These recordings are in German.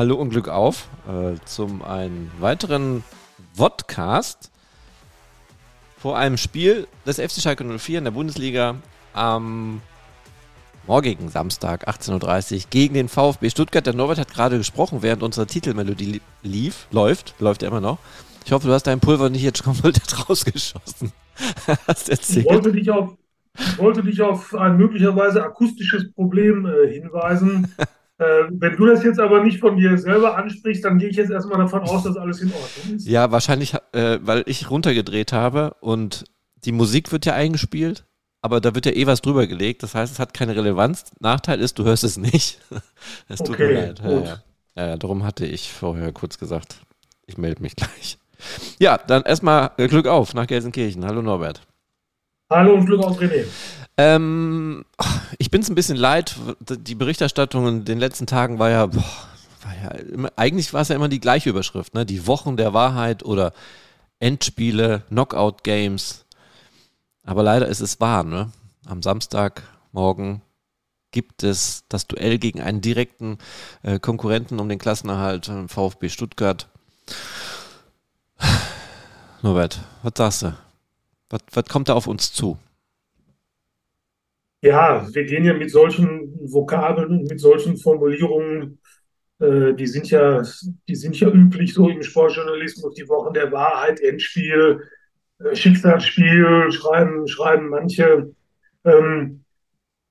Hallo und Glück auf äh, zum einen weiteren Vodcast vor einem Spiel des FC Schalke 04 in der Bundesliga am morgigen Samstag 18.30 Uhr gegen den VfB Stuttgart. Der Norbert hat gerade gesprochen, während unsere Titelmelodie lief, läuft, läuft ja immer noch. Ich hoffe, du hast dein Pulver nicht jetzt komplett rausgeschossen. hast erzählt. Ich wollte dich auf, ich wollte dich auf ein möglicherweise akustisches Problem äh, hinweisen. Äh, wenn du das jetzt aber nicht von dir selber ansprichst, dann gehe ich jetzt erstmal davon aus, dass alles in Ordnung ist. Ja, wahrscheinlich, äh, weil ich runtergedreht habe und die Musik wird ja eingespielt, aber da wird ja eh was drüber gelegt. Das heißt, es hat keine Relevanz. Nachteil ist, du hörst es nicht. Es tut okay, mir leid. Ja, ja. ja, darum hatte ich vorher kurz gesagt, ich melde mich gleich. Ja, dann erstmal Glück auf nach Gelsenkirchen. Hallo Norbert. Hallo und Glück auf René. Ähm, ich bin es ein bisschen leid. Die Berichterstattung in den letzten Tagen war ja, boah, war ja immer, eigentlich war es ja immer die gleiche Überschrift, ne? Die Wochen der Wahrheit oder Endspiele, Knockout-Games. Aber leider ist es wahr, ne? Am Samstagmorgen gibt es das Duell gegen einen direkten äh, Konkurrenten um den Klassenerhalt, äh, VfB Stuttgart. Norbert, was sagst du? Was, was kommt da auf uns zu? Ja, wir gehen ja mit solchen Vokabeln mit solchen Formulierungen, äh, die sind ja, die sind ja üblich so im Sportjournalismus, die Wochen der Wahrheit, Endspiel, äh, Schicksalsspiel, schreiben, schreiben manche. Ähm,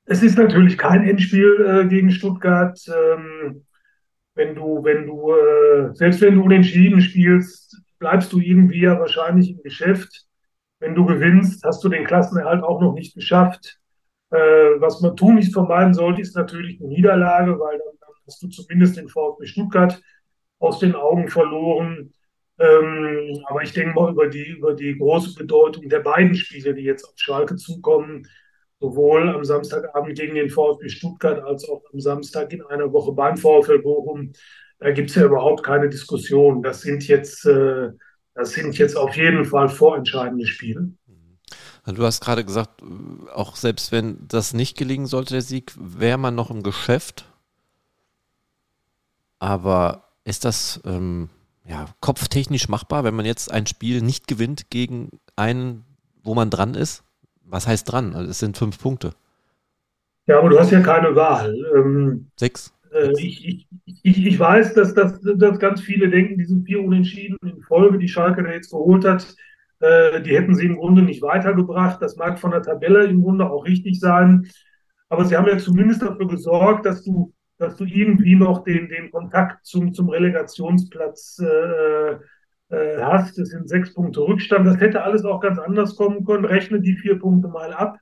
es ist natürlich kein Endspiel äh, gegen Stuttgart. Ähm, wenn du, wenn du, äh, selbst wenn du unentschieden spielst, bleibst du irgendwie ja wahrscheinlich im Geschäft. Wenn du gewinnst, hast du den Klassenerhalt auch noch nicht geschafft. Äh, was man tun nicht vermeiden sollte, ist natürlich eine Niederlage, weil dann, dann hast du zumindest den VfB Stuttgart aus den Augen verloren. Ähm, aber ich denke mal über die, über die große Bedeutung der beiden Spiele, die jetzt auf Schalke zukommen, sowohl am Samstagabend gegen den VfB Stuttgart als auch am Samstag in einer Woche beim VfL Bochum, da gibt es ja überhaupt keine Diskussion. Das sind jetzt, äh, das sind jetzt auf jeden Fall vorentscheidende Spiele. Du hast gerade gesagt, auch selbst wenn das nicht gelingen sollte, der Sieg, wäre man noch im Geschäft. Aber ist das ähm, ja, kopftechnisch machbar, wenn man jetzt ein Spiel nicht gewinnt gegen einen, wo man dran ist? Was heißt dran? Also es sind fünf Punkte. Ja, aber du hast ja keine Wahl. Ähm, Sechs. Äh, ich, ich, ich, weiß, dass, dass, dass ganz viele denken, diese vier Unentschieden in Folge, die Schalke da jetzt geholt hat, äh, die hätten sie im Grunde nicht weitergebracht. Das mag von der Tabelle im Grunde auch richtig sein. Aber sie haben ja zumindest dafür gesorgt, dass du, dass du irgendwie noch den, den Kontakt zum, zum Relegationsplatz äh, äh, hast. Das sind sechs Punkte Rückstand. Das hätte alles auch ganz anders kommen können. Rechne die vier Punkte mal ab.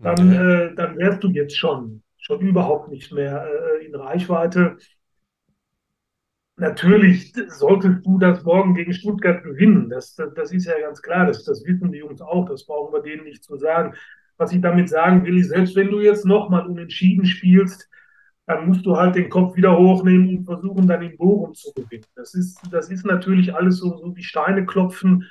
Dann, äh, dann wärst du jetzt schon, schon überhaupt nicht mehr äh, in Reichweite. Natürlich solltest du das morgen gegen Stuttgart gewinnen. Das, das, das, ist ja ganz klar. Das, das wissen die Jungs auch. Das brauchen wir denen nicht zu sagen. Was ich damit sagen will, ist, selbst wenn du jetzt nochmal unentschieden spielst, dann musst du halt den Kopf wieder hochnehmen und versuchen, dann in Bochum zu gewinnen. Das ist, das ist natürlich alles so, so wie Steine klopfen.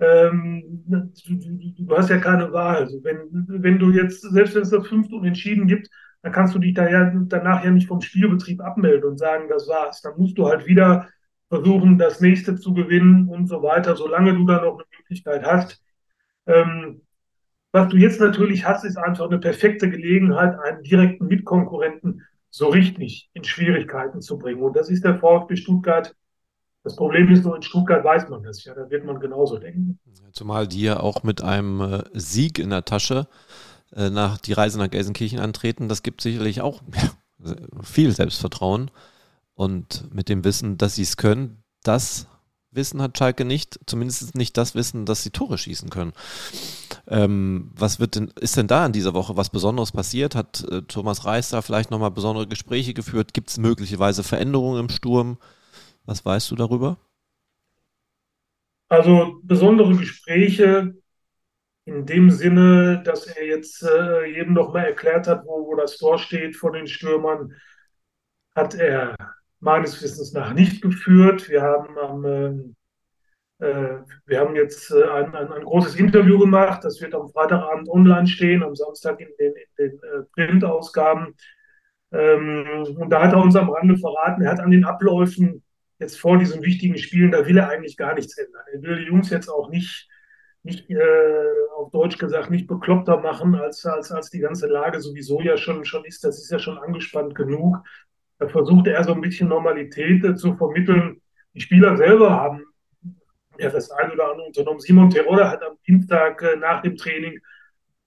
Ähm, du, du, du, hast ja keine Wahl. Also wenn, wenn du jetzt, selbst wenn es das fünfte Unentschieden gibt, dann kannst du dich da ja, danach ja nicht vom Spielbetrieb abmelden und sagen, das war's. Dann musst du halt wieder versuchen, das nächste zu gewinnen und so weiter, solange du da noch eine Möglichkeit hast. Ähm, was du jetzt natürlich hast, ist einfach eine perfekte Gelegenheit, einen direkten Mitkonkurrenten so richtig in Schwierigkeiten zu bringen. Und das ist der VfB Stuttgart. Das Problem ist nur, in Stuttgart weiß man das ja, da wird man genauso denken. Zumal die ja auch mit einem äh, Sieg in der Tasche äh, nach die Reise nach Gelsenkirchen antreten, das gibt sicherlich auch ja, viel Selbstvertrauen. Und mit dem Wissen, dass sie es können, das Wissen hat Schalke nicht, zumindest nicht das Wissen, dass sie Tore schießen können. Ähm, was wird denn, ist denn da in dieser Woche was Besonderes passiert? Hat äh, Thomas Reis da vielleicht nochmal besondere Gespräche geführt? Gibt es möglicherweise Veränderungen im Sturm? Was weißt du darüber? Also besondere Gespräche in dem Sinne, dass er jetzt äh, jedem nochmal erklärt hat, wo, wo das Tor steht von den Stürmern, hat er meines Wissens nach nicht geführt. Wir haben, am, äh, äh wir haben jetzt äh, ein, ein, ein, großes Interview gemacht. Das wird am Freitagabend online stehen, am Samstag in den, in den äh, Printausgaben. Ähm, und da hat er uns am Rande verraten, er hat an den Abläufen jetzt vor diesen wichtigen Spielen, da will er eigentlich gar nichts ändern. Er will die Jungs jetzt auch nicht, nicht äh, auf Deutsch gesagt, nicht bekloppter machen, als, als, als die ganze Lage sowieso ja schon, schon ist. Das ist ja schon angespannt genug. Da versucht er so ein bisschen Normalität äh, zu vermitteln. Die Spieler selber haben ja das ein oder andere unternommen. Simon Terodde hat am Dienstag äh, nach dem Training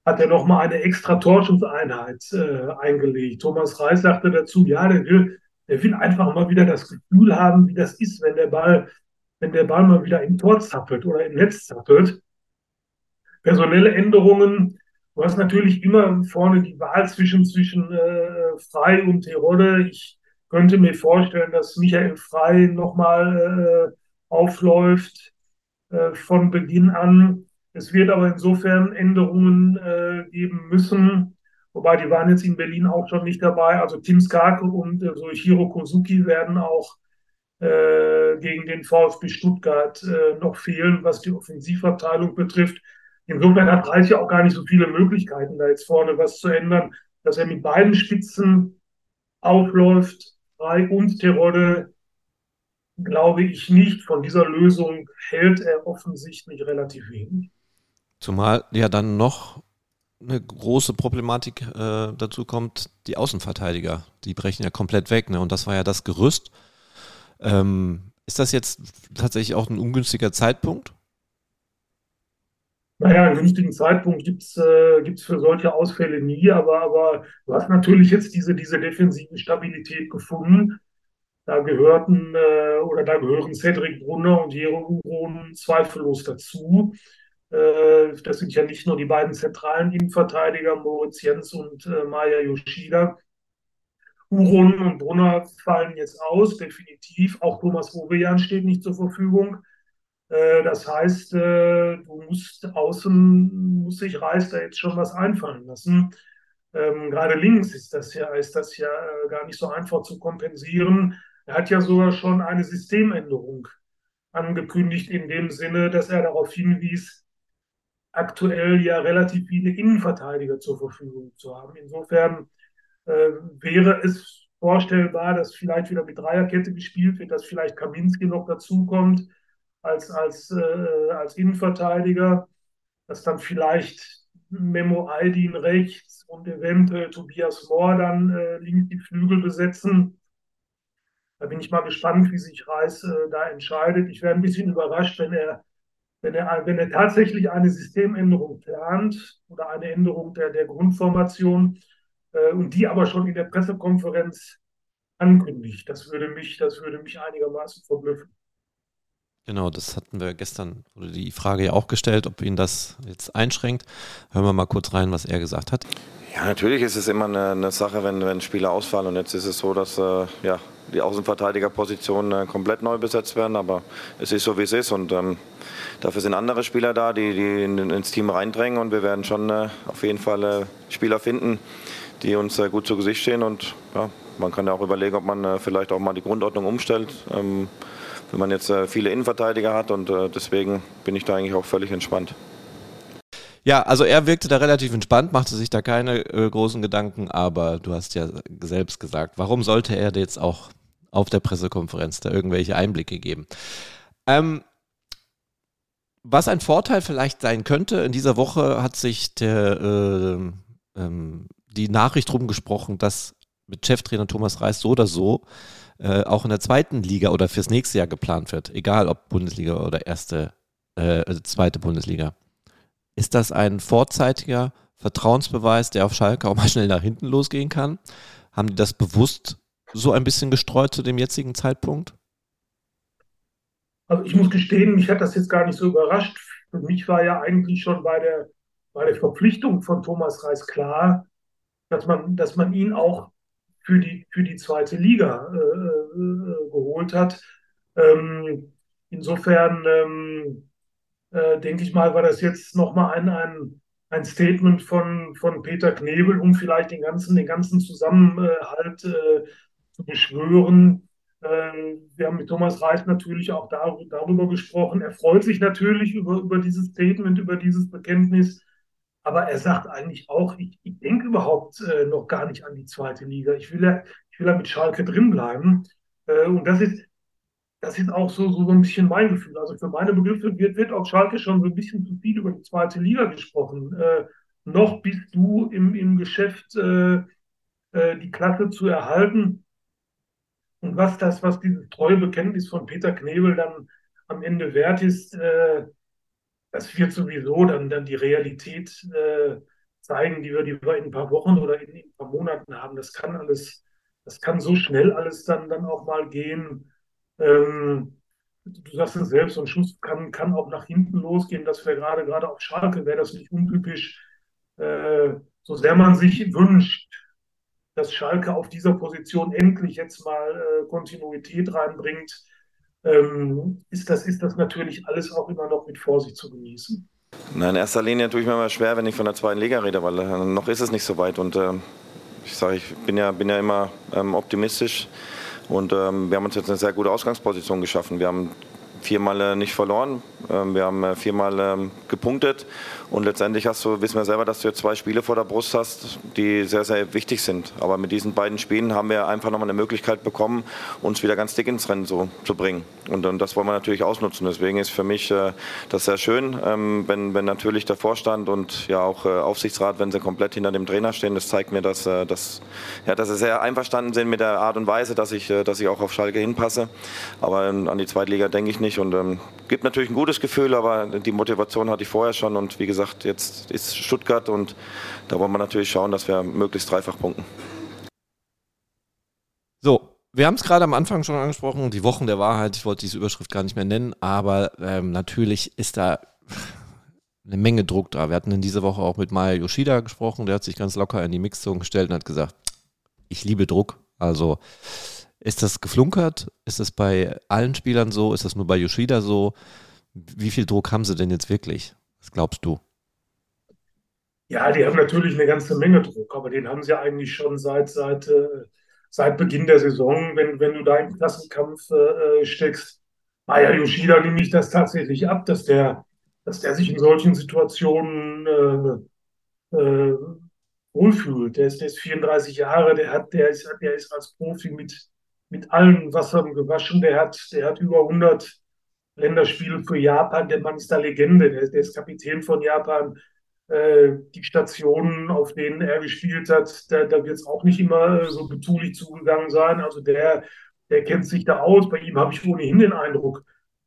hat er nochmal eine extra Torschusseinheit äh, eingelegt. Thomas Reis sagte dazu, ja, der will, der will einfach mal wieder das Gefühl haben, wie das ist, wenn der Ball, wenn der Ball mal wieder im Tor zappelt oder im Netz zappelt. Personelle Änderungen, du hast natürlich immer vorne die Wahl zwischen, zwischen äh, Frei und Terodde. Ich könnte mir vorstellen, dass Michael Frei nochmal äh, aufläuft äh, von Beginn an. Es wird aber insofern Änderungen äh, geben müssen, wobei die waren jetzt in Berlin auch schon nicht dabei. Also Tim Skarke und äh, Soichiro Kosuki werden auch äh, gegen den VfB Stuttgart äh, noch fehlen, was die Offensivabteilung betrifft. Insofern hat Reis ja auch gar nicht so viele Möglichkeiten, da jetzt vorne was zu ändern, dass er mit beiden Spitzen aufläuft, Frei und Terodde glaube ich nicht. Von dieser Lösung hält er offensichtlich relativ wenig. Zumal ja dann noch eine große Problematik äh, dazu kommt, die Außenverteidiger, die brechen ja komplett weg, ne? Und das war ja das Gerüst. Ähm, ist das jetzt tatsächlich auch ein ungünstiger Zeitpunkt? Naja, einen günstigen Zeitpunkt gibt es äh, für solche Ausfälle nie, aber, aber du hast natürlich jetzt diese, diese defensive Stabilität gefunden. Da gehörten äh, oder da gehören Cedric Brunner und Jero Uron zweifellos dazu. Äh, das sind ja nicht nur die beiden zentralen Innenverteidiger, Moritz Jens und äh, Maya Yoshida. Uron und Brunner fallen jetzt aus, definitiv. Auch Thomas Ovejan steht nicht zur Verfügung. Äh, das heißt, du musst außen, muss sich Reis da jetzt schon was einfallen lassen. Ähm, gerade links ist das ja, ist das ja gar nicht so einfach zu kompensieren. Er hat ja sogar schon eine Systemänderung angekündigt, in dem Sinne, dass er darauf hinwies, aktuell ja relativ viele Innenverteidiger zur Verfügung zu haben. Insofern äh, wäre es vorstellbar, dass vielleicht wieder mit Dreierkette gespielt wird, dass vielleicht Kaminski noch dazukommt als, als, äh, als Innenverteidiger, dass dann vielleicht Memo Aldin rechts und eventuell Tobias Mohr dann äh, links die Flügel besetzen. Da bin ich mal gespannt, wie sich Reis äh, da entscheidet. Ich wäre ein bisschen überrascht, wenn er wenn er, wenn er tatsächlich eine Systemänderung plant oder eine Änderung der, der Grundformation äh, und die aber schon in der Pressekonferenz ankündigt, das würde mich, das würde mich einigermaßen verblüffen. Genau, das hatten wir gestern oder die Frage ja auch gestellt, ob ihn das jetzt einschränkt. Hören wir mal kurz rein, was er gesagt hat. Ja, natürlich ist es immer eine, eine Sache, wenn, wenn Spieler ausfallen. Und jetzt ist es so, dass äh, ja, die Außenverteidigerpositionen äh, komplett neu besetzt werden. Aber es ist so, wie es ist. Und ähm, dafür sind andere Spieler da, die, die in, ins Team reindrängen. Und wir werden schon äh, auf jeden Fall äh, Spieler finden, die uns äh, gut zu Gesicht stehen. Und ja, man kann ja auch überlegen, ob man äh, vielleicht auch mal die Grundordnung umstellt. Ähm, wenn man jetzt äh, viele Innenverteidiger hat. Und äh, deswegen bin ich da eigentlich auch völlig entspannt. Ja, also er wirkte da relativ entspannt, machte sich da keine äh, großen Gedanken, aber du hast ja selbst gesagt, warum sollte er jetzt auch auf der Pressekonferenz da irgendwelche Einblicke geben? Ähm, was ein Vorteil vielleicht sein könnte, in dieser Woche hat sich der, äh, ähm, die Nachricht rumgesprochen, dass mit Cheftrainer Thomas Reis so oder so äh, auch in der zweiten Liga oder fürs nächste Jahr geplant wird, egal ob Bundesliga oder erste, äh, also zweite Bundesliga. Ist das ein vorzeitiger Vertrauensbeweis, der auf Schalke auch mal schnell nach hinten losgehen kann? Haben die das bewusst so ein bisschen gestreut zu dem jetzigen Zeitpunkt? Also ich muss gestehen, mich hat das jetzt gar nicht so überrascht. Für mich war ja eigentlich schon bei der, bei der Verpflichtung von Thomas Reis klar, dass man, dass man ihn auch für die, für die zweite Liga äh, äh, geholt hat. Ähm, insofern ähm, äh, denke ich mal, war das jetzt nochmal ein, ein, ein Statement von, von Peter Knebel, um vielleicht den ganzen, den ganzen Zusammenhalt äh, zu beschwören. Äh, wir haben mit Thomas Reis natürlich auch darüber, darüber gesprochen. Er freut sich natürlich über, über dieses Statement, über dieses Bekenntnis. Aber er sagt eigentlich auch, ich, ich denke überhaupt äh, noch gar nicht an die zweite Liga. Ich will ja, ich will ja mit Schalke drinbleiben. Äh, und das ist, das ist auch so, so, ein bisschen mein Gefühl. Also für meine Begriffe wird, wird auf Schalke schon so ein bisschen zu viel über die zweite Liga gesprochen. Äh, noch bist du im, im Geschäft, äh, äh, die Klasse zu erhalten. Und was das, was dieses treue Bekenntnis von Peter Knebel dann am Ende wert ist, äh, das wird sowieso dann, dann die Realität äh, zeigen, die wir, die wir in ein paar Wochen oder in, in, ein paar Monaten haben. Das kann alles, das kann so schnell alles dann, dann auch mal gehen. Ähm, du sagst es selbst, so ein Schuss kann, kann auch nach hinten losgehen. Das wäre gerade, gerade auf Schalke, wäre das nicht untypisch. Äh, so sehr man sich wünscht, dass Schalke auf dieser Position endlich jetzt mal äh, Kontinuität reinbringt, ähm, ist, das, ist das natürlich alles auch immer noch mit Vorsicht zu genießen. Na, in erster Linie tue ich mir immer schwer, wenn ich von der zweiten Liga rede, weil äh, noch ist es nicht so weit. Und äh, ich sage, ich bin ja, bin ja immer ähm, optimistisch. Und ähm, wir haben uns jetzt eine sehr gute Ausgangsposition geschaffen. Wir haben viermal äh, nicht verloren. Ähm, wir haben äh, viermal ähm, gepunktet und letztendlich hast du, wissen wir selber, dass du jetzt zwei Spiele vor der Brust hast, die sehr, sehr wichtig sind. Aber mit diesen beiden Spielen haben wir einfach nochmal eine Möglichkeit bekommen, uns wieder ganz dick ins Rennen so, zu bringen. Und, und das wollen wir natürlich ausnutzen. Deswegen ist für mich äh, das sehr schön, ähm, wenn, wenn natürlich der Vorstand und ja auch Aufsichtsrat, wenn sie komplett hinter dem Trainer stehen, das zeigt mir, dass, dass, ja, dass sie sehr einverstanden sind mit der Art und Weise, dass ich, dass ich auch auf Schalke hinpasse. Aber an die Zweitliga denke ich nicht und ähm, gibt natürlich ein gutes Gefühl, aber die Motivation hatte ich vorher schon und wie gesagt, gesagt, jetzt ist Stuttgart und da wollen wir natürlich schauen, dass wir möglichst dreifach punkten. So, wir haben es gerade am Anfang schon angesprochen, die Wochen der Wahrheit. Ich wollte diese Überschrift gar nicht mehr nennen, aber ähm, natürlich ist da eine Menge Druck da. Wir hatten in dieser Woche auch mit Maya Yoshida gesprochen, der hat sich ganz locker in die Mixzone gestellt und hat gesagt, ich liebe Druck. Also ist das geflunkert? Ist das bei allen Spielern so? Ist das nur bei Yoshida so? Wie viel Druck haben sie denn jetzt wirklich? Was glaubst du? Ja, die haben natürlich eine ganze Menge Druck, aber den haben sie eigentlich schon seit, seit, äh, seit Beginn der Saison, wenn, wenn du da im Klassenkampf äh, steckst. Maya Yoshida nehme ich das tatsächlich ab, dass der, dass der sich in solchen Situationen äh, äh, wohlfühlt. Der ist, der ist 34 Jahre, der, hat, der, ist, der ist als Profi mit, mit allen Wassern gewaschen, der hat, der hat über 100 Länderspiele für Japan, der Mann ist da Legende, der, der ist Kapitän von Japan äh, die Stationen, auf denen er gespielt hat, da, da wird es auch nicht immer so betulich zugegangen sein. Also der, der kennt sich da aus. Bei ihm habe ich ohnehin den Eindruck,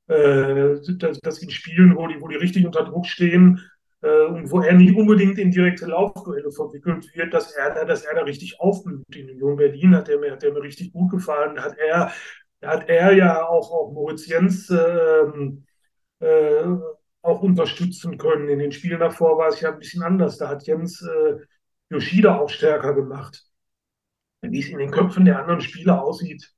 äh, dass, dass in Spielen, wo die, wo die richtig unter Druck stehen äh, und wo er nicht unbedingt in direkte Laufduelle verwickelt wird, dass er, dass er da richtig aufblüht. In Union Berlin hat er mir, hat der mir richtig gut gefallen. Da hat er, da hat er ja auch, auch Moritz Jens ähm, äh, auch unterstützen können. In den Spielen davor war es ja ein bisschen anders. Da hat Jens äh, Yoshida auch stärker gemacht. Wie es in den Köpfen der anderen Spieler aussieht,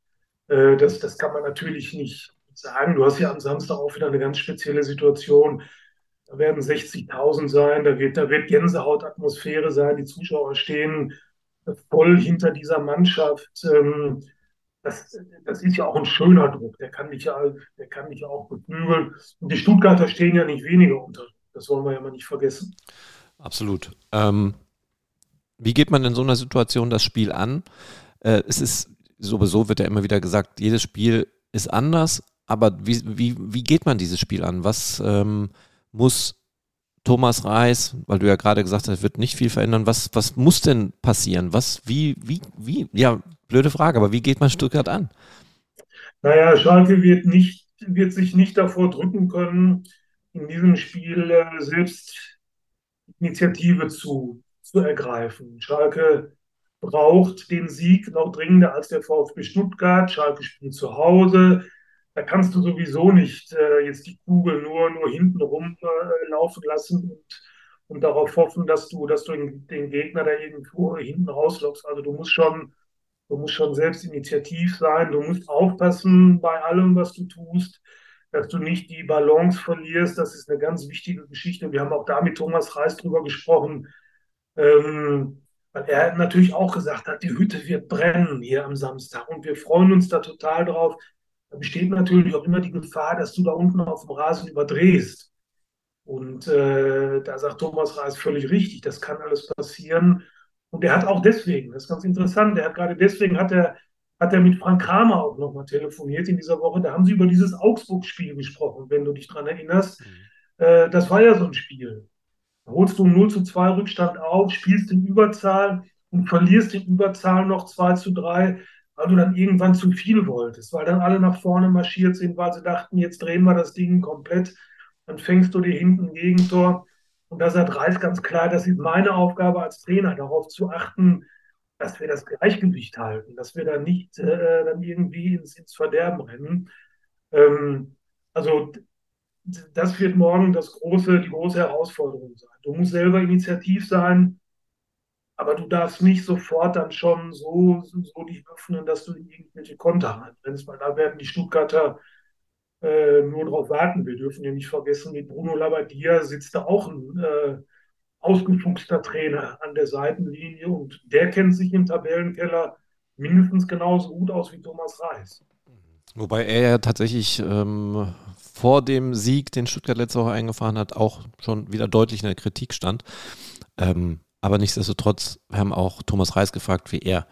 äh, das, das kann man natürlich nicht sagen. Du hast ja am Samstag auch wieder eine ganz spezielle Situation. Da werden 60.000 sein, da wird, da wird Gänsehautatmosphäre sein, die Zuschauer stehen voll hinter dieser Mannschaft. Ähm, das, das ist ja auch ein schöner Druck, der kann dich ja, der kann dich ja auch beflügeln. Und die Stuttgarter stehen ja nicht weniger unter. Das wollen wir ja mal nicht vergessen. Absolut. Ähm, wie geht man in so einer Situation das Spiel an? Äh, es ist sowieso, wird ja immer wieder gesagt, jedes Spiel ist anders, aber wie, wie, wie geht man dieses Spiel an? Was ähm, muss Thomas Reis, weil du ja gerade gesagt hast, wird nicht viel verändern. Was, was muss denn passieren? Was, wie, wie, wie, ja, blöde Frage, aber wie geht man Stuttgart an? Naja, Schalke wird, nicht, wird sich nicht davor drücken können, in diesem Spiel äh, selbst Initiative zu, zu ergreifen. Schalke braucht den Sieg noch dringender als der VfB Stuttgart. Schalke spielt zu Hause da kannst du sowieso nicht äh, jetzt die Kugel nur, nur hinten rum äh, laufen lassen und, und darauf hoffen, dass du, dass du den Gegner da irgendwo hinten rauslockst. Also du musst schon, du musst schon selbst initiativ sein, du musst aufpassen bei allem, was du tust, dass du nicht die Balance verlierst. Das ist eine ganz wichtige Geschichte. Wir haben auch da mit Thomas Reis drüber gesprochen. Ähm, weil er natürlich auch gesagt hat, die Hütte wird brennen hier am Samstag und wir freuen uns da total drauf da besteht natürlich auch immer die Gefahr, dass du da unten auf dem Rasen überdrehst. Und äh, da sagt Thomas Reis völlig richtig, das kann alles passieren. Und er hat auch deswegen, das ist ganz interessant, er hat gerade deswegen hat er, hat er mit Frank Kramer auch nochmal telefoniert in dieser Woche. Da haben sie über dieses Augsburg-Spiel gesprochen, wenn du dich daran erinnerst. Mhm. Äh, das war ja so ein Spiel. Da holst du 0 zu 2 Rückstand auf, spielst in Überzahl und verlierst in Überzahl noch 2 zu 3, weil du dann irgendwann zu viel wolltest, weil dann alle nach vorne marschiert sind, weil sie dachten, jetzt drehen wir das Ding komplett. Dann fängst du dir hinten ein Gegentor. Und da sagt Reis ganz klar, das ist meine Aufgabe als Trainer, darauf zu achten, dass wir das Gleichgewicht halten, dass wir da nicht äh, dann irgendwie ins, ins Verderben rennen. Ähm, also das wird morgen das große, die große Herausforderung sein. Du musst selber initiativ sein, aber du darfst nicht sofort dann schon so, so dich öffnen, dass du irgendwelche Konter reinrennst, weil da werden die Stuttgarter äh, nur darauf warten. Wir dürfen ja nicht vergessen, mit Bruno Labbadia sitzt da auch ein äh, ausgefuchster Trainer an der Seitenlinie und der kennt sich im Tabellenkeller mindestens genauso gut aus wie Thomas Reis. Wobei er ja tatsächlich ähm, vor dem Sieg, den Stuttgart letzte Woche eingefahren hat, auch schon wieder deutlich in der Kritik stand. Ähm, aber nichtsdestotrotz haben auch Thomas Reis gefragt, wie er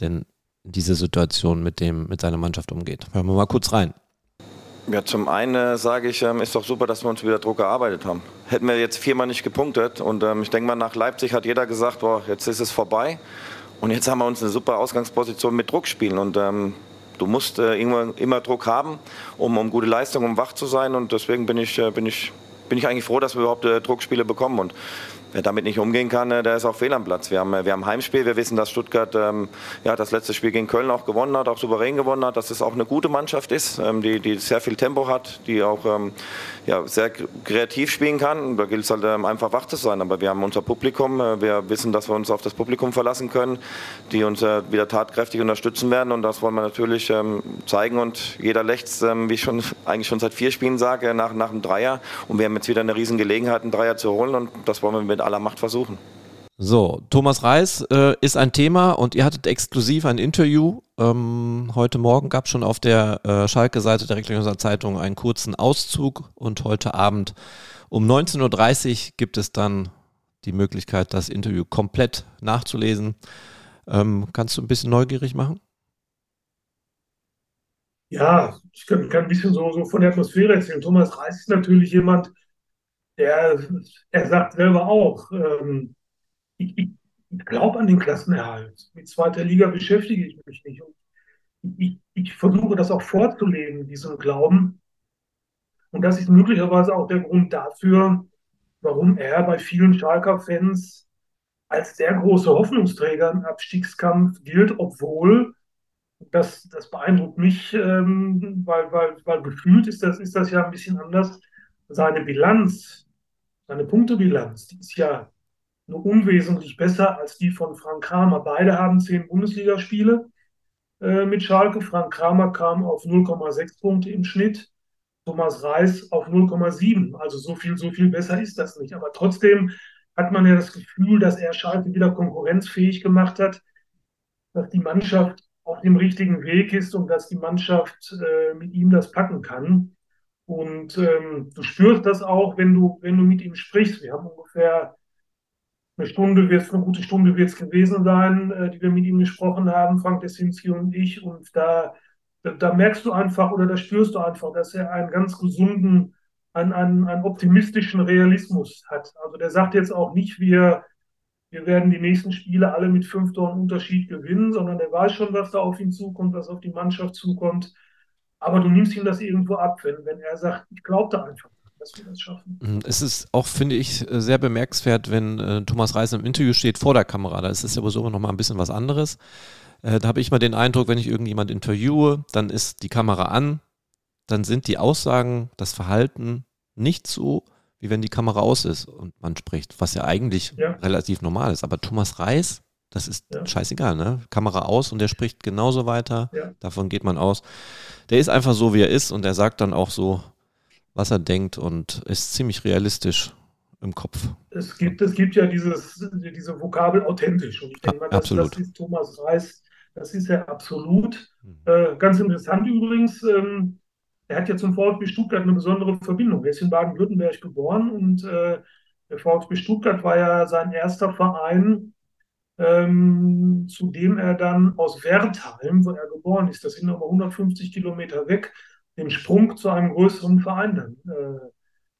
denn diese Situation mit dem mit seiner Mannschaft umgeht. Hören wir mal kurz rein. Ja, zum einen sage ich, ähm, ist doch super, dass wir uns wieder Druck erarbeitet haben. Hätten wir jetzt viermal nicht gepunktet und ähm, ich denke mal, nach Leipzig hat jeder gesagt, boah, jetzt ist es vorbei und jetzt haben wir uns eine super Ausgangsposition mit Druck spielen und ähm, du musst äh, immer, immer Druck haben, um, um gute Leistung, um wach zu sein und deswegen bin ich, äh, bin ich, bin ich eigentlich froh, dass wir überhaupt äh, Druckspiele bekommen und Wer damit nicht umgehen kann, äh, der ist auch fehl am Platz. Wir haben, äh, wir haben Heimspiel. Wir wissen, dass Stuttgart ähm, ja, das letzte Spiel gegen Köln auch gewonnen hat, auch souverän gewonnen hat, dass es auch eine gute Mannschaft ist, ähm, die, die sehr viel Tempo hat, die auch ähm, ja, sehr kreativ spielen kann. Da gilt es halt ähm, einfach wach zu sein. Aber wir haben unser Publikum. Äh, wir wissen, dass wir uns auf das Publikum verlassen können, die uns äh, wieder tatkräftig unterstützen werden. Und das wollen wir natürlich ähm, zeigen. Und jeder lächzt, ähm, wie ich schon eigentlich schon seit vier Spielen sage, nach, nach einem Dreier. Und wir haben jetzt wieder eine riesen Gelegenheit, einen Dreier zu holen. Und das wollen wir mit aller Macht versuchen. So, Thomas Reis äh, ist ein Thema und ihr hattet exklusiv ein Interview. Ähm, heute Morgen gab es schon auf der äh, Schalke-Seite der Regionalen Zeitung einen kurzen Auszug und heute Abend um 19.30 Uhr gibt es dann die Möglichkeit, das Interview komplett nachzulesen. Ähm, kannst du ein bisschen neugierig machen? Ja, ich kann, kann ein bisschen so, so von der Atmosphäre erzählen. Thomas Reis ist natürlich jemand, der, er sagt selber auch, ähm, ich, ich, ich glaube an den Klassenerhalt. Mit zweiter Liga beschäftige ich mich nicht. Und ich, ich versuche das auch vorzuleben, diesen Glauben. Und das ist möglicherweise auch der Grund dafür, warum er bei vielen Schalker-Fans als sehr große Hoffnungsträger im Abstiegskampf gilt, obwohl, das, das beeindruckt mich, ähm, weil, weil, weil gefühlt ist das, ist das ja ein bisschen anders, seine Bilanz seine Punktebilanz, die ist ja nur unwesentlich besser als die von Frank Kramer. Beide haben zehn Bundesligaspiele äh, mit Schalke. Frank Kramer kam auf 0,6 Punkte im Schnitt, Thomas Reis auf 0,7. Also so viel, so viel besser ist das nicht. Aber trotzdem hat man ja das Gefühl, dass er Schalke wieder konkurrenzfähig gemacht hat, dass die Mannschaft auf dem richtigen Weg ist und dass die Mannschaft äh, mit ihm das packen kann. Und ähm, du spürst das auch, wenn du, wenn du mit ihm sprichst. Wir haben ungefähr eine Stunde, wird eine gute Stunde wird es gewesen sein, äh, die wir mit ihm gesprochen haben, Frank Desinski und ich. Und da, da, da, merkst du einfach oder da spürst du einfach, dass er einen ganz gesunden, einen, einen, einen optimistischen Realismus hat. Also der sagt jetzt auch nicht, wir, wir werden die nächsten Spiele alle mit fünf Toren Unterschied gewinnen, sondern der weiß schon, was da auf ihn zukommt, was auf die Mannschaft zukommt. Aber du nimmst ihm das irgendwo ab, wenn, wenn er sagt, ich glaube da einfach, dass wir das schaffen. Mhm, es ist auch, finde ich, sehr bemerkenswert, wenn äh, Thomas Reis im Interview steht vor der Kamera. Da ist es ja sowieso noch mal ein bisschen was anderes. Äh, da habe ich mal den Eindruck, wenn ich irgendjemand interviewe, dann ist die Kamera an, dann sind die Aussagen, das Verhalten nicht so, wie wenn die Kamera aus ist und man spricht, was ja eigentlich ja. relativ normal ist. Aber Thomas Reis das ist ja. scheißegal, ne? Kamera aus und der spricht genauso weiter. Ja. Davon geht man aus. Der ist einfach so, wie er ist und er sagt dann auch so, was er denkt und ist ziemlich realistisch im Kopf. Es gibt, es gibt ja dieses, diese Vokabel authentisch und ich denke mal, das, das, ist Thomas Reis, das ist er absolut. Mhm. Äh, ganz interessant übrigens, ähm, er hat ja zum VfB Stuttgart eine besondere Verbindung. Er ist in Baden-Württemberg geboren und äh, der VfB Stuttgart war ja sein erster Verein, ähm, zu dem er dann aus Wertheim, wo er geboren ist, das sind aber 150 Kilometer weg, den Sprung zu einem größeren Verein dann äh,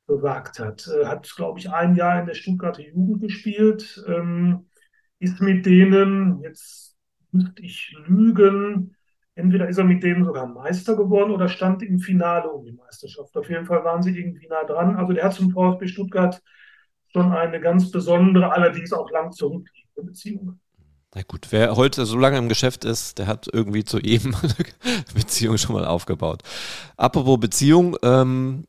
gewagt hat. Äh, hat, glaube ich, ein Jahr in der Stuttgarter Jugend gespielt, ähm, ist mit denen, jetzt müsste ich lügen, entweder ist er mit denen sogar Meister geworden oder stand im Finale um die Meisterschaft. Auf jeden Fall waren sie irgendwie nah dran. Also der hat zum VfB Stuttgart schon eine ganz besondere, allerdings auch lang zurückliegende Beziehung. Na gut, wer heute so lange im Geschäft ist, der hat irgendwie zu ihm eine Beziehung schon mal aufgebaut. Apropos Beziehung, ähm,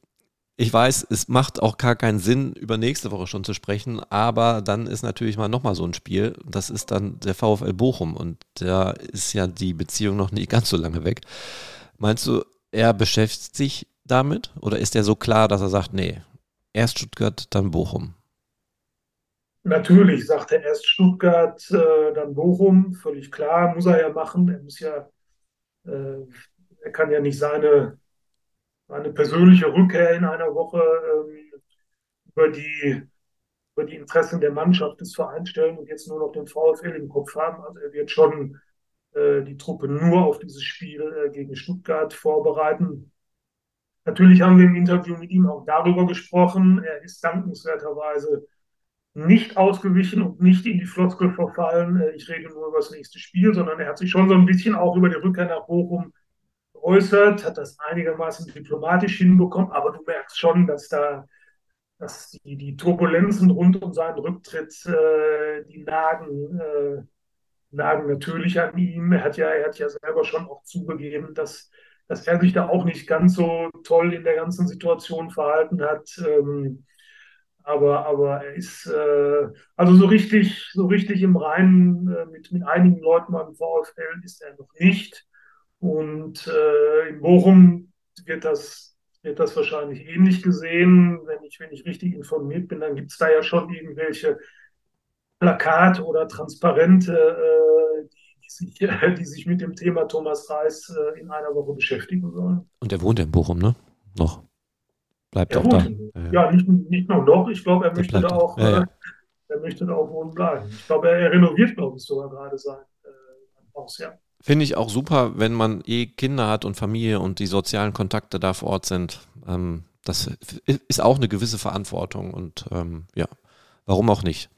ich weiß, es macht auch gar keinen Sinn, über nächste Woche schon zu sprechen, aber dann ist natürlich mal nochmal so ein Spiel. Das ist dann der VfL Bochum und da ist ja die Beziehung noch nicht ganz so lange weg. Meinst du, er beschäftigt sich damit oder ist er so klar, dass er sagt, nee, erst Stuttgart, dann Bochum? Natürlich sagt er erst Stuttgart, äh, dann Bochum, völlig klar, muss er ja machen. Er muss ja, äh, er kann ja nicht seine eine persönliche Rückkehr in einer Woche ähm, über, die, über die Interessen der Mannschaft des Vereins stellen und jetzt nur noch den VfL im Kopf haben. Also er wird schon äh, die Truppe nur auf dieses Spiel äh, gegen Stuttgart vorbereiten. Natürlich haben wir im Interview mit ihm auch darüber gesprochen. Er ist dankenswerterweise nicht ausgewichen und nicht in die Floskel verfallen, äh, ich rede nur über das nächste Spiel, sondern er hat sich schon so ein bisschen auch über die Rückkehr nach Bochum geäußert, hat das einigermaßen diplomatisch hinbekommen, aber du merkst schon, dass da dass die, die Turbulenzen rund um seinen Rücktritt, äh, die nagen, äh, nagen natürlich an ihm. Er hat ja, er hat ja selber schon auch zugegeben, dass, dass er sich da auch nicht ganz so toll in der ganzen Situation verhalten hat. Ähm, aber, aber er ist äh, also so richtig, so richtig im Reinen äh, mit, mit einigen Leuten beim VfL ist er noch nicht. Und äh, in Bochum wird das, wird das wahrscheinlich ähnlich gesehen. Wenn ich, wenn ich richtig informiert bin, dann gibt es da ja schon irgendwelche Plakate oder Transparente, äh, die, die, sich, die sich mit dem Thema Thomas Reis äh, in einer Woche beschäftigen sollen. Und er wohnt in Bochum, ne? Noch. Bleibt er auch da. Ja, nicht, nicht nur noch. Ich glaube, er möchte da auch, ja, ja. Äh, er möchte da auch wohnen bleiben. Ich glaube, er, er renoviert, glaube ich, sogar gerade sein, äh, Haus, ja. Finde ich auch super, wenn man eh Kinder hat und Familie und die sozialen Kontakte da vor Ort sind. Ähm, das ist auch eine gewisse Verantwortung und ähm, ja, warum auch nicht.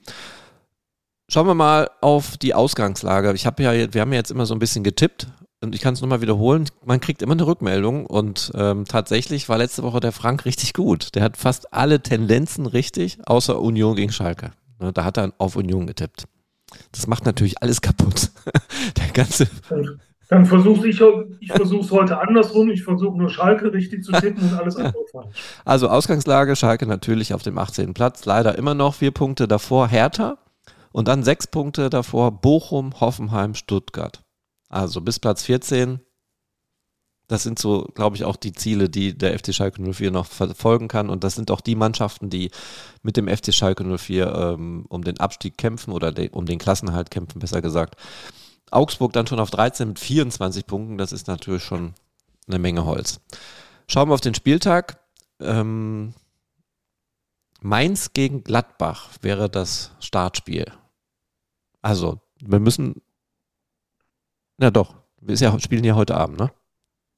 Schauen wir mal auf die Ausgangslage. Ich habe ja, wir haben ja jetzt immer so ein bisschen getippt und ich kann es nochmal wiederholen. Man kriegt immer eine Rückmeldung und ähm, tatsächlich war letzte Woche der Frank richtig gut. Der hat fast alle Tendenzen richtig, außer Union gegen Schalke. Ne, da hat er auf Union getippt. Das macht natürlich alles kaputt. Der ganze. Dann, versuche ich, ich versuche es heute andersrum. Ich versuche nur Schalke richtig zu tippen und alles andere falsch. Also Ausgangslage, Schalke natürlich auf dem 18. Platz. Leider immer noch vier Punkte davor Hertha und dann sechs Punkte davor Bochum, Hoffenheim, Stuttgart. Also bis Platz 14 das sind so, glaube ich, auch die Ziele, die der FC Schalke 04 noch verfolgen kann. Und das sind auch die Mannschaften, die mit dem FC Schalke 04 ähm, um den Abstieg kämpfen oder de um den Klassenhalt kämpfen, besser gesagt. Augsburg dann schon auf 13 mit 24 Punkten. Das ist natürlich schon eine Menge Holz. Schauen wir auf den Spieltag. Ähm, Mainz gegen Gladbach wäre das Startspiel. Also, wir müssen. Na doch, wir ja, spielen ja heute Abend, ne?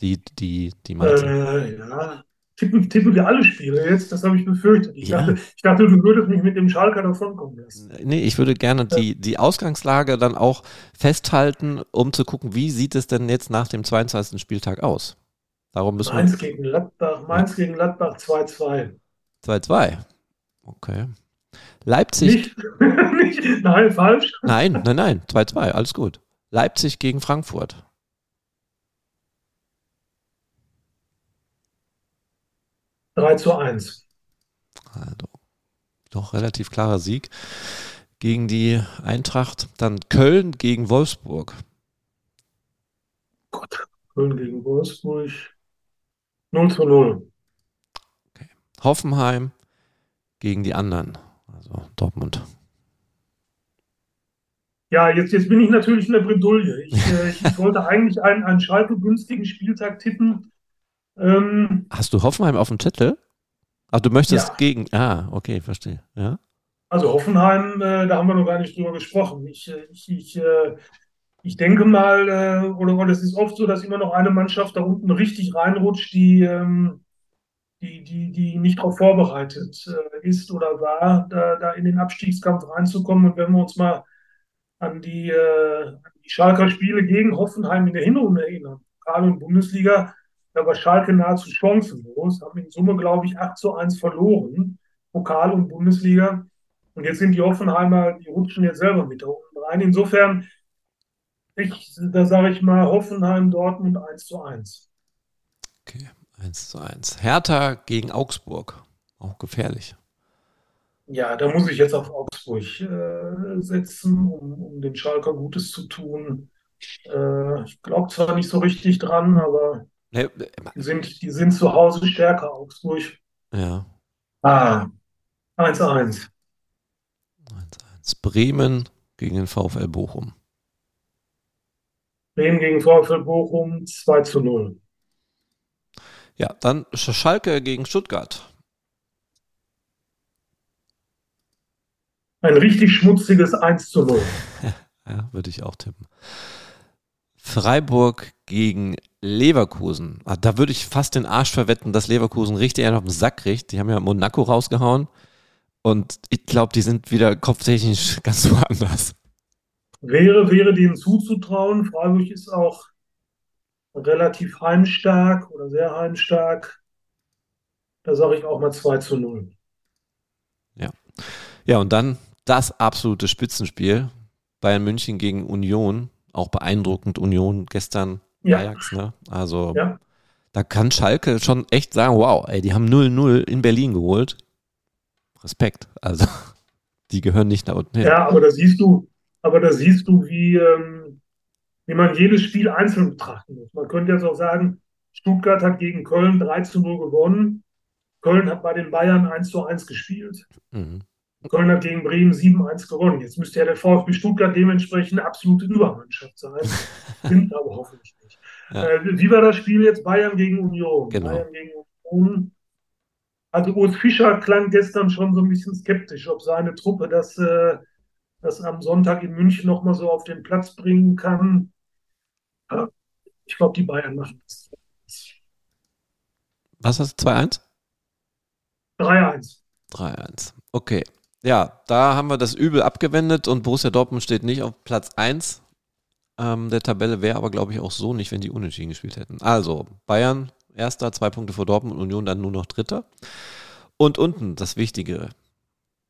die, die, die Mainzer. Äh, ja, tippen, tippen wir alle Spiele jetzt, das habe ich befürchtet. Ich, ja. dachte, ich dachte, du würdest mich mit dem Schalker davonkommen lassen. Nee, ich würde gerne die, die Ausgangslage dann auch festhalten, um zu gucken, wie sieht es denn jetzt nach dem 22. Spieltag aus? Darum müssen Mainz wir... gegen Gladbach, Mainz ja. gegen Gladbach 2-2. 2-2. Okay. Leipzig. Nicht, nicht, nein, falsch. Nein, nein, nein. 2-2, alles gut. Leipzig gegen Frankfurt. 3 zu 1. Also, doch relativ klarer Sieg gegen die Eintracht. Dann Köln gegen Wolfsburg. Gott, Köln gegen Wolfsburg. 0 zu 0. Okay. Hoffenheim gegen die anderen, also Dortmund. Ja, jetzt, jetzt bin ich natürlich in der Bredouille. Ich, äh, ich wollte eigentlich einen, einen Schalke günstigen Spieltag tippen, Ähm, Hast du Hoffenheim auf dem Zettel? Ach, du möchtest ja. gegen. Ah, okay, verstehe. Ja. Also Hoffenheim, äh, da haben wir noch gar nicht drüber gesprochen. Ich, äh, ich, ich, äh, ich denke mal, äh, oder, oder es ist oft so, dass immer noch eine Mannschaft da unten richtig reinrutscht, die, ähm, die, die, die nicht darauf vorbereitet äh, ist oder war, da, da in den Abstiegskampf reinzukommen. Und wenn wir uns mal an die, äh, die Schalker Spiele gegen Hoffenheim in der Hinrunde erinnern, Pokal und Bundesliga, da war Schalke nahezu chancenlos, haben in Summe, glaube ich, 8 zu 1 verloren, Pokal und Bundesliga. Und jetzt sind die Hoffenheimer, die rutschen jetzt selber mit da unten rein. Insofern, ich, da sage ich mal, Hoffenheim, Dortmund 1 zu 1. Okay, 1 zu 1. Hertha gegen Augsburg, auch gefährlich. Ja, da muss ich jetzt auf Augsburg äh, setzen, um, um den Schalker Gutes zu tun. Äh, ich glaube zwar nicht so richtig dran, aber Nee, die, sind, die sind zu Hause stärker, Augsburg. Ja. Ah, 1-1. 1-1. Bremen gegen den VfL Bochum. Bremen gegen VfL Bochum 2 zu 0. Ja, dann Schalke gegen Stuttgart. Ein richtig schmutziges 1 zu 0. ja, würde ich auch tippen. Freiburg gegen Leverkusen. Ah, da würde ich fast den Arsch verwetten, dass Leverkusen richtig einen auf den Sack kriegt. Die haben ja Monaco rausgehauen. Und ich glaube, die sind wieder kopftechnisch ganz woanders. Wäre, wäre denen zuzutrauen. Freiburg ist auch relativ heimstark oder sehr heimstark. Da sage ich auch mal 2 zu 0. Ja. Ja, und dann das absolute Spitzenspiel. Bayern München gegen Union. Auch beeindruckend. Union gestern ja. Ajax, ne? Also ja. da kann Schalke schon echt sagen, wow, ey, die haben 0-0 in Berlin geholt. Respekt. Also die gehören nicht da unten hin. Ja, aber da siehst du, aber da siehst du, wie, ähm, wie man jedes Spiel einzeln betrachten muss. Man könnte jetzt auch sagen, Stuttgart hat gegen Köln 3 0 gewonnen. Köln hat bei den Bayern 1 zu 1 gespielt. Mhm. Köln hat gegen Bremen 7-1 gewonnen. Jetzt müsste ja der VfB Stuttgart dementsprechend eine absolute Übermannschaft sein. Sind aber hoffentlich nicht. Ja. Äh, wie war das Spiel jetzt? Bayern gegen Union. Genau. Bayern gegen Union. Also Urs Fischer klang gestern schon so ein bisschen skeptisch, ob seine Truppe das, äh, das am Sonntag in München nochmal so auf den Platz bringen kann. Ich glaube, die Bayern machen das. Was hast du? 2-1? 3-1. 3-1. Okay. Ja, da haben wir das Übel abgewendet und Borussia Dortmund steht nicht auf Platz 1 ähm, der Tabelle, wäre aber glaube ich auch so nicht, wenn die unentschieden gespielt hätten. Also, Bayern erster, zwei Punkte vor Dortmund, Union dann nur noch dritter. Und unten das Wichtige.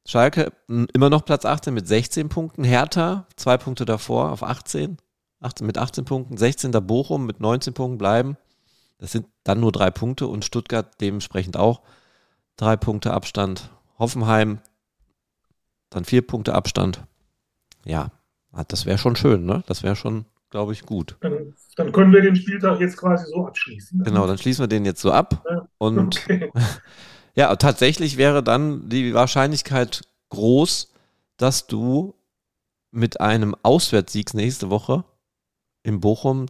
Schalke immer noch Platz 18 mit 16 Punkten, Hertha zwei Punkte davor auf 18, 18 mit 18 Punkten, 16. Bochum mit 19 Punkten bleiben. Das sind dann nur drei Punkte und Stuttgart dementsprechend auch drei Punkte Abstand. Hoffenheim dann vier Punkte Abstand. Ja, das wäre schon schön, ne? Das wäre schon, glaube ich, gut. Dann, dann, können wir den Spieltag jetzt quasi so abschließen. Genau, dann schließen wir den jetzt so ab. Ja, und okay. ja, tatsächlich wäre dann die Wahrscheinlichkeit groß, dass du mit einem Auswärtssieg nächste Woche in Bochum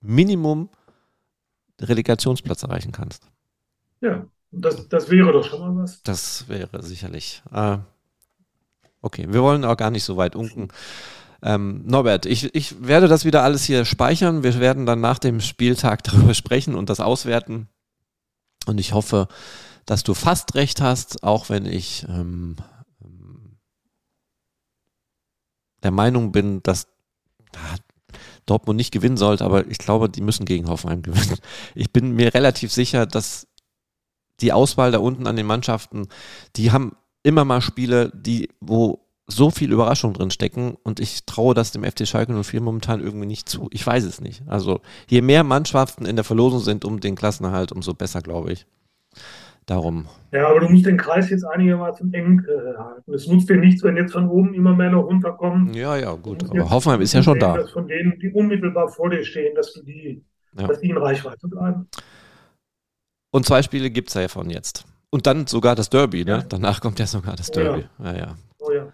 Minimum Relegationsplatz erreichen kannst. Ja, das, das wäre doch schon mal was. Das wäre sicherlich. Äh, okay, wir wollen auch gar nicht so weit unken. Ähm, Norbert, ich, ich werde das wieder alles hier speichern. Wir werden dann nach dem Spieltag darüber sprechen und das auswerten. Und ich hoffe, dass du fast recht hast, auch wenn ich ähm, der Meinung bin, dass ah, Dortmund nicht gewinnen sollte, aber ich glaube, die müssen gegen Hoffenheim gewinnen. Ich bin mir relativ sicher, dass die Auswahl da unten an den Mannschaften, die haben immer mal Spiele, die, wo so viel Überraschung drin stecken und ich traue das dem FC Schalke 04 momentan irgendwie nicht zu. Ich weiß es nicht. Also je mehr Mannschaften in der Verlosung sind um den Klassenerhalt, umso besser, glaube ich. Darum. Ja, aber du musst den Kreis jetzt einigermaßen eng äh, halten. Es nutzt dir nichts, wenn jetzt von oben immer mehr noch runterkommen. Ja, ja, gut. Aber Hoffenheim ist ja schon da. Von denen, die unmittelbar vor dir stehen, dass du die, ja. dass die in Reichweite bleiben. Und zwei Spiele gibt es ja von jetzt. Und dann sogar das Derby, ne? Ja. Danach kommt ja sogar das Derby. Oh ja. Ja. Oh ja.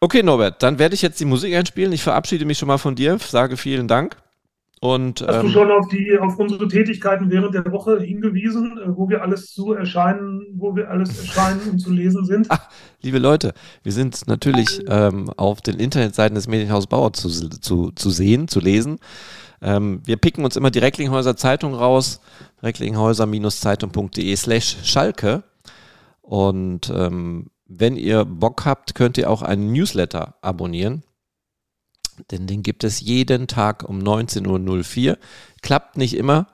Okay, Norbert, dann werde ich jetzt die Musik einspielen. Ich verabschiede mich schon mal von dir, sage vielen Dank. Und, Hast ähm, du schon auf, die, auf unsere Tätigkeiten während der Woche hingewiesen, äh, wo wir alles zu erscheinen, wo wir alles erscheinen und zu lesen sind? Ach, liebe Leute, wir sind natürlich ähm, auf den Internetseiten des Medienhaus Bauer zu, zu, zu sehen, zu lesen. Ähm, wir picken uns immer die Recklinghäuser Zeitung raus, recklinghäuser-zeitung.de slash Schalke. Und ähm, wenn ihr Bock habt, könnt ihr auch einen Newsletter abonnieren. Denn den gibt es jeden Tag um 19.04 Uhr. Klappt nicht immer,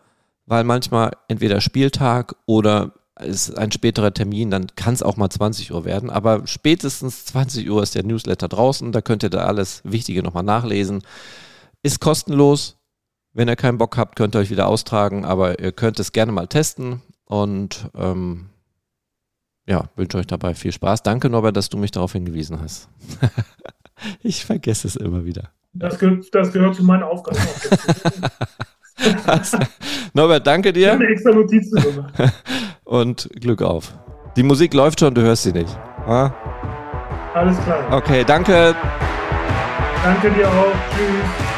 weil manchmal entweder Spieltag oder ist ein späterer Termin, dann kann es auch mal 20 Uhr werden. Aber spätestens 20 Uhr ist der Newsletter draußen. Da könnt ihr da alles Wichtige nochmal nachlesen. Ist kostenlos. Wenn ihr keinen Bock habt, könnt ihr euch wieder austragen, aber ihr könnt es gerne mal testen und ähm, ja, wünsche euch dabei viel Spaß. Danke, Norbert, dass du mich darauf hingewiesen hast. Ich vergesse es immer wieder. Das, gehört, das gehört zu meinen Aufgaben. Norbert, danke dir. Ich habe eine extra Notiz. Und Glück auf. Die Musik läuft schon, du hörst sie nicht. Ha? Alles klar. Okay, danke. Danke dir auch. Tschüss.